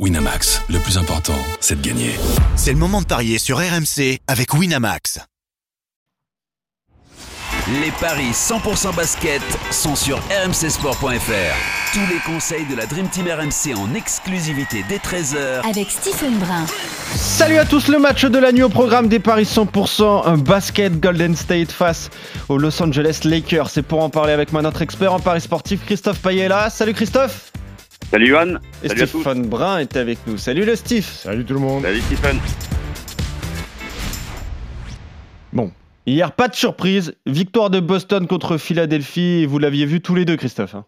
Winamax, le plus important, c'est de gagner. C'est le moment de parier sur RMC avec Winamax. Les paris 100% basket sont sur rmcsport.fr. Tous les conseils de la Dream Team RMC en exclusivité dès 13h avec Stephen Brun. Salut à tous, le match de la nuit au programme des paris 100% basket Golden State face aux Los Angeles Lakers. C'est pour en parler avec moi notre expert en paris sportif Christophe Payella. Salut Christophe Salut Johan. Et Salut Stephen Brun est avec nous. Salut le Steve. Salut tout le monde. Salut Stephen. Bon, hier pas de surprise. Victoire de Boston contre Philadelphie. Vous l'aviez vu tous les deux, Christophe. hein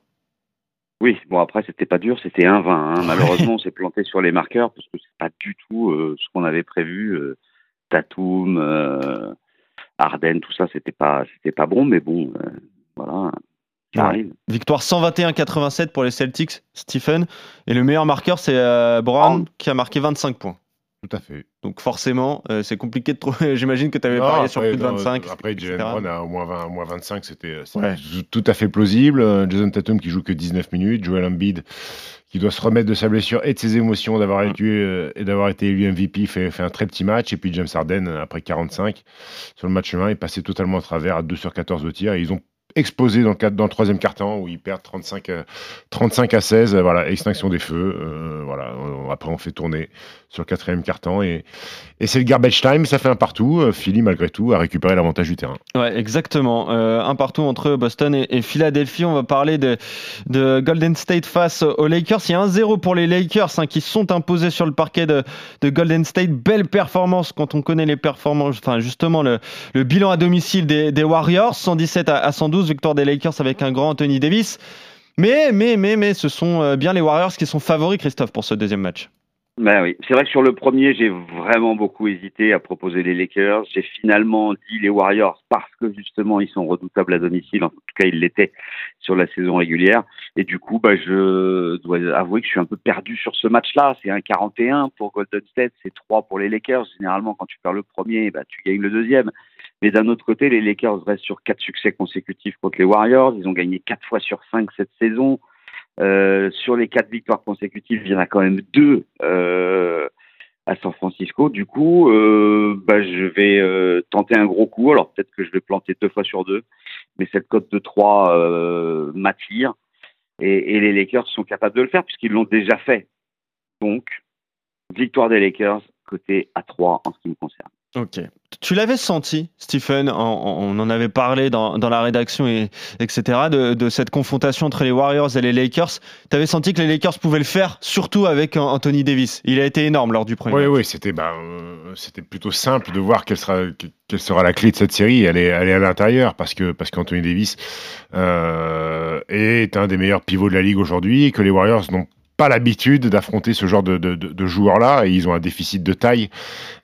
Oui, bon après c'était pas dur, c'était 1-20. Hein. Malheureusement on s'est planté sur les marqueurs parce que c'est pas du tout euh, ce qu'on avait prévu. Euh, Tatum, euh, Arden, tout ça c'était pas c'était pas bon, mais bon euh, voilà. Ça Ouais. arrive. Victoire 121-87 pour les Celtics, Stephen. Et le meilleur marqueur, c'est euh, Brown Oh. qui a marqué 25 points. Tout à fait. Donc forcément, euh, c'est compliqué de trouver. J'imagine que tu avais Non, parié sur plus de non, 25. Après. Jalen Brown a au moins, 20, au moins 25, c'était Ouais. tout à fait plausible. Euh, Jason Tatum qui joue que 19 minutes. Joel Embiid qui doit se remettre de sa blessure et de ses émotions d'avoir été, euh, et d'avoir été élu MVP fait, fait un très petit match. Et puis James Harden, après 45, sur le match 1, est passé totalement à travers à 2 sur 14 de tir. Et ils ont explosé dans le, cadre- dans le troisième quart-temps où ils perdent 35, euh, 35 à 16. euh, Voilà, extinction des feux. euh, voilà, après, on fait tourner sur le quatrième quart-temps. Et, c'est le garbage time, ça fait un partout. Philly, malgré tout, a récupéré l'avantage du terrain. Ouais, exactement. Un partout entre Boston et, Philadelphie. On va parler de, de Golden State face aux Lakers. Il y a 1-0 pour les Lakers hein, qui sont imposés sur le parquet de, de Golden State. Belle performance quand on connaît les performances, enfin justement le, bilan à domicile des, des Warriors. 117 à, à 112, victoire des Lakers avec un grand Anthony Davis. Mais, mais, mais, mais, ce sont euh, bien les Warriors qui sont favoris, Christophe, pour ce deuxième match. Ben oui, c'est vrai que sur le premier, j'ai vraiment beaucoup hésité à proposer les Lakers. J'ai finalement dit les Warriors parce que justement ils sont redoutables à domicile. En tout cas, ils l'étaient sur la saison régulière. Et du coup, bah, je dois avouer que je suis un peu perdu sur ce match-là. C'est un 41 pour Golden State, c'est 3 pour les Lakers. Généralement, quand tu perds le premier, bah, tu gagnes le deuxième. Mais d'un autre côté, les Lakers restent sur quatre succès consécutifs contre les Warriors. Ils ont gagné quatre fois sur cinq cette saison. Euh, sur les quatre victoires consécutives, il y en a quand même deux euh, à San Francisco. Du coup, euh, bah, je vais euh, tenter un gros coup. Alors peut-être que je vais planter deux fois sur deux, mais cette cote de 3 euh, m'attire. Et, et les Lakers sont capables de le faire puisqu'ils l'ont déjà fait. Donc, victoire des Lakers, côté à 3 en ce qui me concerne. Ok. Tu l'avais senti, Stephen, en- en- on en avait parlé dans, dans la rédaction, et, etc., de, de cette confrontation entre les Warriors et les Lakers. Tu avais senti que les Lakers pouvaient le faire, surtout avec An- Anthony Davis. Il a été énorme lors du premier. Oui, match. oui, c'était bah, euh, c'était plutôt simple de voir quelle sera, que- quelle sera la clé de cette série. Elle est, elle est à l'intérieur parce que parce qu'Anthony Davis euh, est un des meilleurs pivots de la ligue aujourd'hui et que les Warriors n'ont pas l'habitude d'affronter ce genre de, de, de- joueurs-là et ils ont un déficit de taille.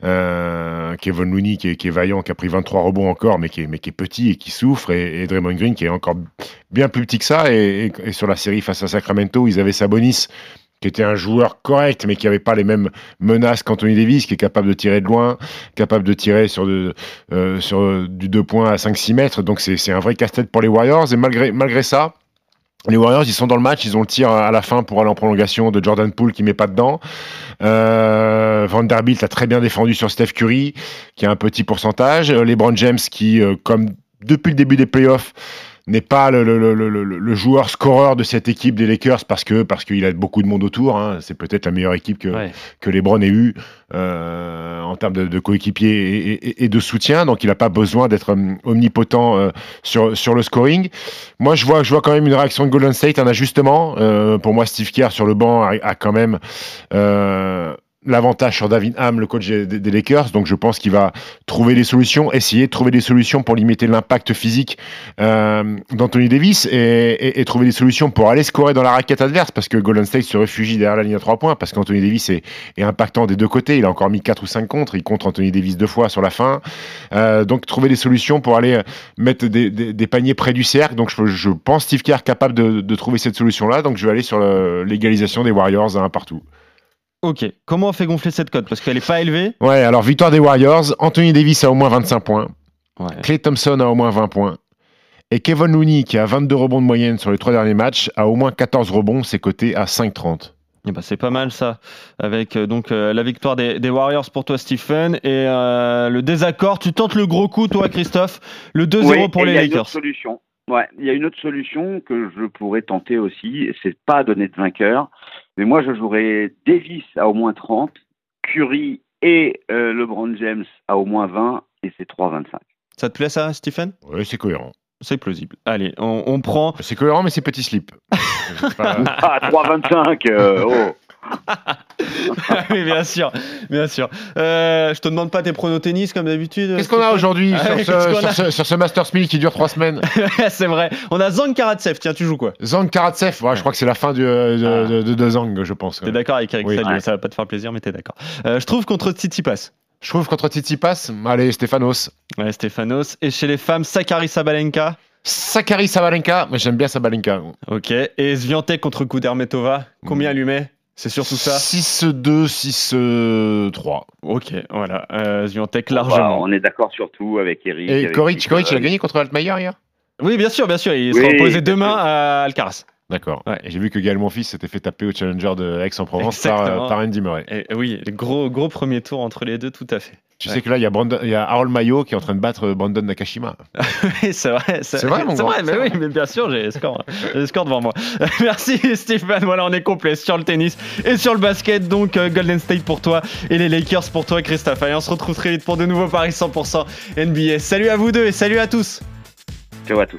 Euh, Kevin Looney qui est, vaillant, qui a pris 23 rebonds encore, mais qui est, mais qui est petit et qui souffre, et, Draymond Green qui est encore bien plus petit que ça. Et, sur la série face à Sacramento, ils avaient Sabonis qui était un joueur correct, mais qui n'avait pas les mêmes menaces qu'Anthony Davis, qui est capable de tirer de loin, capable de tirer sur, de, euh, sur du 2 points à 5-6 mètres. Donc c'est c'est un vrai casse-tête pour les Warriors. Et malgré, malgré ça, les Warriors, ils sont dans le match, ils ont le tir à la fin pour aller en prolongation de Jordan Poole qui met pas dedans. Euh, Vanderbilt a très bien défendu sur Steph Curry, qui a un petit pourcentage. Euh, LeBron James qui, euh, comme depuis le début des playoffs, n'est pas le, le, le, le, le joueur scoreur de cette équipe des Lakers parce que parce qu'il a beaucoup de monde autour. Hein. C'est peut-être la meilleure équipe que, Ouais. que LeBron ait eu euh, en termes de, de coéquipiers et, et- et de soutien. Donc il n'a pas besoin d'être hum, omnipotent euh, sur, sur le scoring. Moi, je vois, je vois quand même une réaction de Golden State, un ajustement. Euh, pour moi, Steve Kerr sur le banc a, a quand même euh, l'avantage sur David Ham, le coach des, Lakers. Donc je pense qu'il va trouver des solutions, essayer de trouver des solutions pour limiter l'impact physique euh, d'Anthony Davis et, trouver des solutions pour aller scorer dans la raquette adverse parce que Golden State se réfugie derrière la ligne à trois points parce qu'Anthony Davis est, impactant des deux côtés. Il a encore mis 4 ou 5 contre. Il contre Anthony Davis deux fois sur la fin. Euh, donc trouver des solutions pour aller mettre des, paniers près du cercle. Donc je, pense Steve Kerr capable de, trouver cette solution-là. Donc je vais aller sur l'égalisation des Warriors à un partout. Ok. Comment on fait gonfler cette cote? Parce qu'elle n'est pas élevée. Ouais, alors victoire des Warriors. Anthony Davis a au moins 25 points. Ouais. Clay Thompson a au moins 20 points. Et Kevin Looney, qui a 22 rebonds de moyenne sur les trois derniers matchs, a au moins 14 rebonds, c'est coté à 5,30. Eh ben, c'est pas mal ça, avec euh, donc euh, la victoire des, des Warriors pour toi Stephen et euh, le désaccord. Tu tentes le gros coup toi Christophe, le 2-0 Oui, pour les il y a une autre Lakers. solution. Ouais, il y a une autre solution que je pourrais tenter aussi. C'est pas donner de vainqueur, mais moi je jouerais Davis à au moins 30, Curry et euh, LeBron James à au moins 20 et c'est 3-25. Ça te plaît ça Stephen? Oui, c'est cohérent. C'est plausible. Allez, on, on prend. C'est cohérent, mais c'est petit slip. Pas- Ah, 3-25 euh, oh. oui, bien sûr, bien sûr. Euh, je te demande pas tes pronos tennis comme d'habitude. Qu'est-ce qu'on a aujourd'hui Ah sur, ce, sur a ce- sur ce Masters 1000 qui dure trois semaines C'est vrai. On a Zang Karatsev. Tiens, tu joues quoi? Zang Karatsev, ouais, je crois que c'est la fin du, euh, de, Ah. de, de- de Zang, je pense. T'es d'accord avec Eric Oui. Ouais. Ça va pas te faire plaisir, mais t'es d'accord. Euh, je trouve contre Tsitsipas. Je trouve contre Tsitsipas, allez, Stefanos. Ouais, Stéphanos. Et chez les femmes, Sakari Sabalenka. Sakari Sabalenka, mais j'aime bien Sabalenka. Ok. Et Sviantek contre Kudermetova. Combien Mm. elle lui met? C'est surtout ça 6-2, 6-3. Ok, voilà. Euh, Sviantek Bah, largement. on est d'accord sur tout avec Eric. Et avec Nicolas. Koric, il a gagné contre Altmaier hier? Oui, bien sûr, bien sûr. Il Oui, sera opposé demain à Alcaraz. D'accord. Ouais. J'ai vu que Gaël Monfils s'était fait taper au Challenger de Aix-en-Provence par, euh, par Andy Murray. Et, oui, gros, gros premier tour entre les deux, tout à fait. Tu Ouais. sais que là, il y, a Brandon- il y a Harold Mayo qui est en train de battre Brandon Nakashima. Oui, c'est vrai. C'est vrai, mon vrai, mais c'est oui, vrai. mais bien sûr, j'ai le score, j'ai le score devant moi. Merci Stéphane. Voilà, on est complet sur le tennis et sur le basket. Donc euh, Golden State pour toi et les Lakers pour toi, Christophe. Allez, on se retrouve très vite pour de nouveaux paris 100% NBA. Salut à vous deux et salut à tous. Ciao à tous.